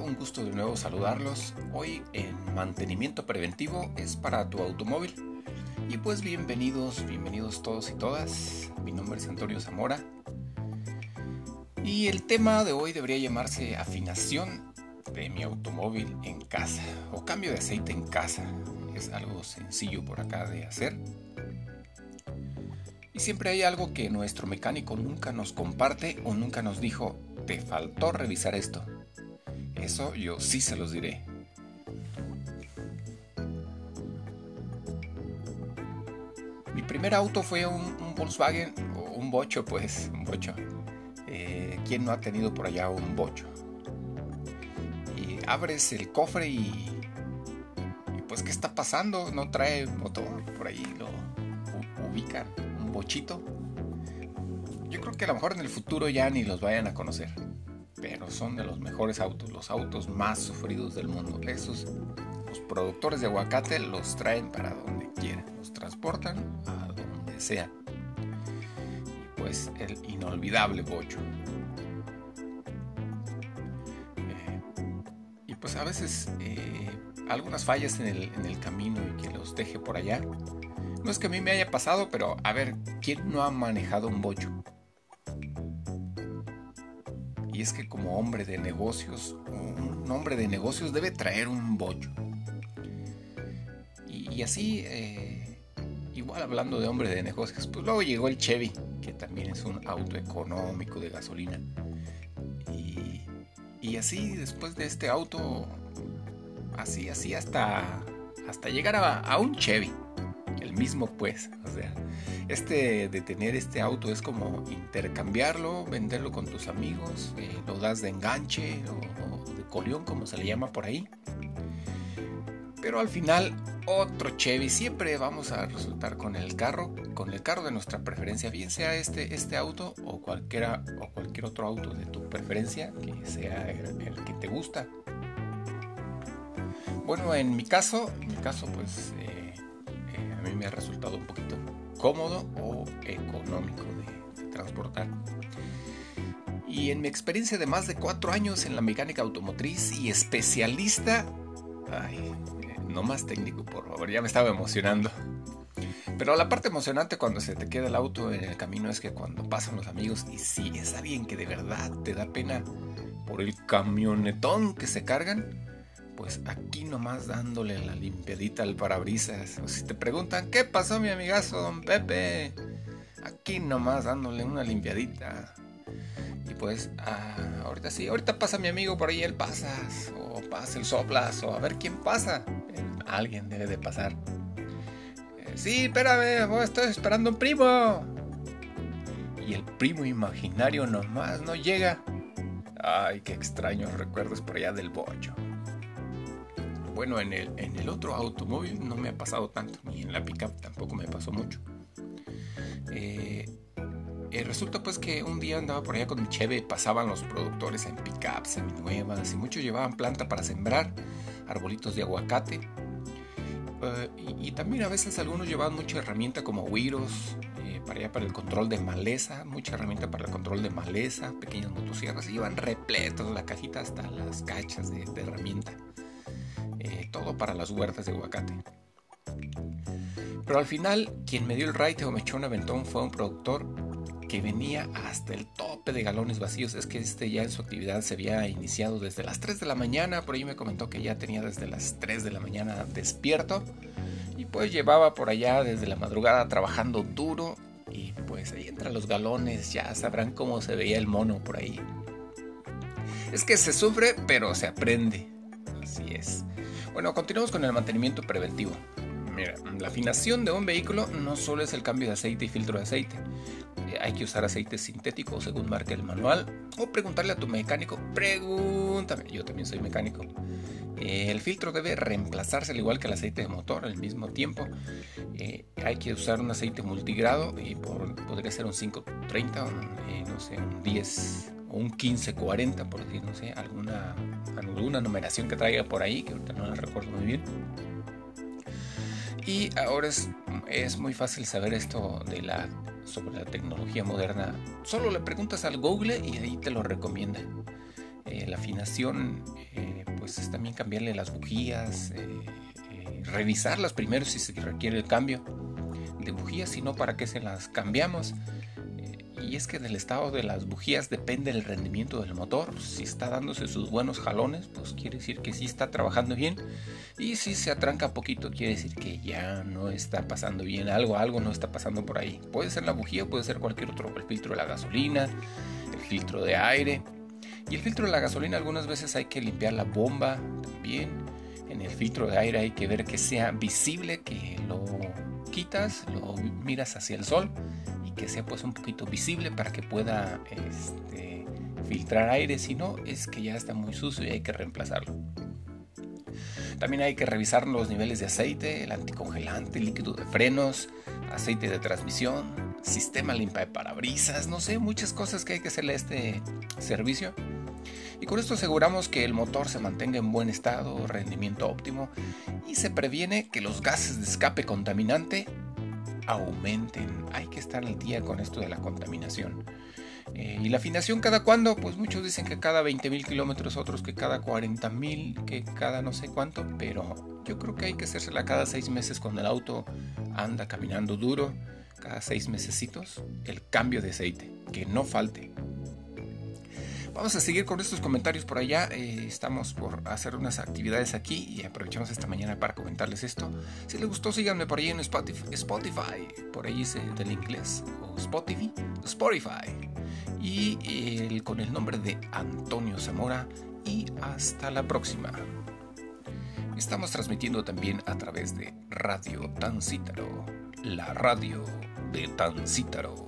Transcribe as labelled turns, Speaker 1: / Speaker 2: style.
Speaker 1: un gusto de nuevo saludarlos. Hoy en mantenimiento preventivo es para tu automóvil. Y pues bienvenidos, bienvenidos todos y todas. Mi nombre es Antonio Zamora. Y el tema de hoy debería llamarse afinación de mi automóvil en casa o cambio de aceite en casa. Es algo sencillo por acá de hacer. Y siempre hay algo que nuestro mecánico nunca nos comparte o nunca nos dijo, te faltó revisar esto. Eso yo sí se los diré. Mi primer auto fue un, Volkswagen o un bocho, pues, un bocho. Eh, ¿Quién no ha tenido por allá un bocho? Y abres el cofre y, y pues, ¿qué está pasando? No trae motor, por ahí lo ubican, un bochito. Yo creo que a lo mejor en el futuro ya ni los vayan a conocer pero son de los mejores autos, los autos más sufridos del mundo. Esos, los productores de aguacate los traen para donde quieran, los transportan a donde sea. Y pues el inolvidable bocho. Eh, y pues a veces eh, algunas fallas en el, en el camino y que los deje por allá. No es que a mí me haya pasado, pero a ver, ¿quién no ha manejado un bocho? Y es que como hombre de negocios, un hombre de negocios debe traer un bollo. Y, así, eh, igual hablando de hombre de negocios, pues luego llegó el Chevy, que también es un auto económico de gasolina. Y, así, después de este auto, así, así hasta, hasta llegar a un Chevy. Mismo pues, o sea, este de tener este auto es como intercambiarlo, venderlo con tus amigos, eh, lo das de enganche o, de colión como se le llama por ahí. Pero al final otro Chevy, siempre vamos a resultar con el carro, con el carro de nuestra preferencia, bien sea este, este auto o cualquiera o cualquier otro auto de tu preferencia que sea el, que te gusta. Bueno, en mi caso, en mi caso pues eh, me ha resultado un poquito cómodo o económico de, transportar. Y en mi experiencia de más de cuatro años en la mecánica automotriz y especialista, ay, no más técnico, por favor, ya me estaba emocionando. Pero la parte emocionante cuando se te queda el auto en el camino es que cuando pasan los amigos y si es alguien que de verdad te da pena por el camionetón que se cargan, pues aquí nomás dándole la limpiadita al parabrisas. O si te preguntan, ¿qué pasó mi amigazo don Pepe? Aquí nomás dándole una limpiadita. Y pues, ah, ahorita sí, ahorita pasa mi amigo por ahí, él pasa. O pasa el soplas, o a ver quién pasa. alguien debe de pasar. Eh, sí, espérame, estoy esperando un primo. Y el primo imaginario nomás no llega. Ay, qué extraños recuerdos por allá del bocho bueno, en el, otro automóvil no me ha pasado tanto, ni en la pickup tampoco me pasó mucho. Eh, eh, resulta pues que un día andaba por allá con mi cheve, pasaban los productores en pickups seminuevas y muchos llevaban planta para sembrar, arbolitos de aguacate. Eh, y, también a veces algunos llevaban mucha herramienta como huiros, para allá para el control de maleza, mucha herramienta para el control de maleza, pequeñas motosierras, y iban repletos la cajita hasta las cachas de, de herramienta. Todo para las huertas de aguacate. Pero al final, quien me dio el ride o me echó un aventón fue un productor que venía hasta el tope de galones vacíos. Es que este ya en su actividad se había iniciado desde las 3 de la mañana. Por ahí me comentó que ya tenía desde las 3 de la mañana despierto. Y pues llevaba por allá desde la madrugada trabajando duro. Y pues ahí entre los galones ya sabrán cómo se veía el mono por ahí. Es que se sufre, pero se aprende. Así es. Bueno, continuamos con el mantenimiento preventivo. Mira, la afinación de un vehículo no solo es el cambio de aceite y filtro de aceite. Eh, hay que usar aceite sintético según marca el manual o preguntarle a tu mecánico. Pregúntame, yo también soy mecánico. Eh, el filtro debe reemplazarse al igual que el aceite de motor al mismo tiempo. Eh, hay que usar un aceite multigrado y podría ser un 530, no sé, un 10 o un 1540, por decir, no sé, alguna, alguna numeración que traiga por ahí, que ahorita no la recuerdo muy bien. Y ahora es, es muy fácil saber esto de la, sobre la tecnología moderna. Solo le preguntas al Google y ahí te lo recomienda. Eh, la afinación, eh, pues es también cambiarle las bujías, revisarlas primero si se requiere el cambio de bujías, si no, para qué se las cambiamos y es que del estado de las bujías depende el rendimiento del motor. Si está dándose sus buenos jalones, pues quiere decir que sí está trabajando bien. Y si se atranca poquito, quiere decir que ya no está pasando bien. Algo, algo no está pasando por ahí. Puede ser la bujía, puede ser cualquier otro, el filtro de la gasolina, el filtro de aire. Y el filtro de la gasolina algunas veces hay que limpiar la bomba también. En el filtro de aire hay que ver que sea visible, que lo quitas, lo miras hacia el sol que sea pues un poquito visible para que pueda este, filtrar aire, si no es que ya está muy sucio y hay que reemplazarlo. También hay que revisar los niveles de aceite, el anticongelante, líquido de frenos, aceite de transmisión, sistema limpa de parabrisas, no sé, muchas cosas que hay que hacerle a este servicio. Y con esto aseguramos que el motor se mantenga en buen estado, rendimiento óptimo y se previene que los gases de escape contaminante aumenten. Hay que estar al día con esto de la contaminación. Eh, y la afinación cada cuándo, pues muchos dicen que cada 20.000 kilómetros, otros que cada 40.000, que cada no sé cuánto, pero yo creo que hay que hacérsela cada seis meses cuando el auto anda caminando duro, cada seis mesecitos, el cambio de aceite, que no falte. Vamos a seguir con estos comentarios por allá. Eh, estamos por hacer unas actividades aquí y aprovechamos esta mañana para comentarles esto. Si les gustó, síganme por ahí en Spotify. Por ahí es del inglés. Spotify. Y con el nombre de Antonio Zamora. Y hasta la próxima. Estamos transmitiendo también a través de Radio Tancítaro. La radio de Tancítaro.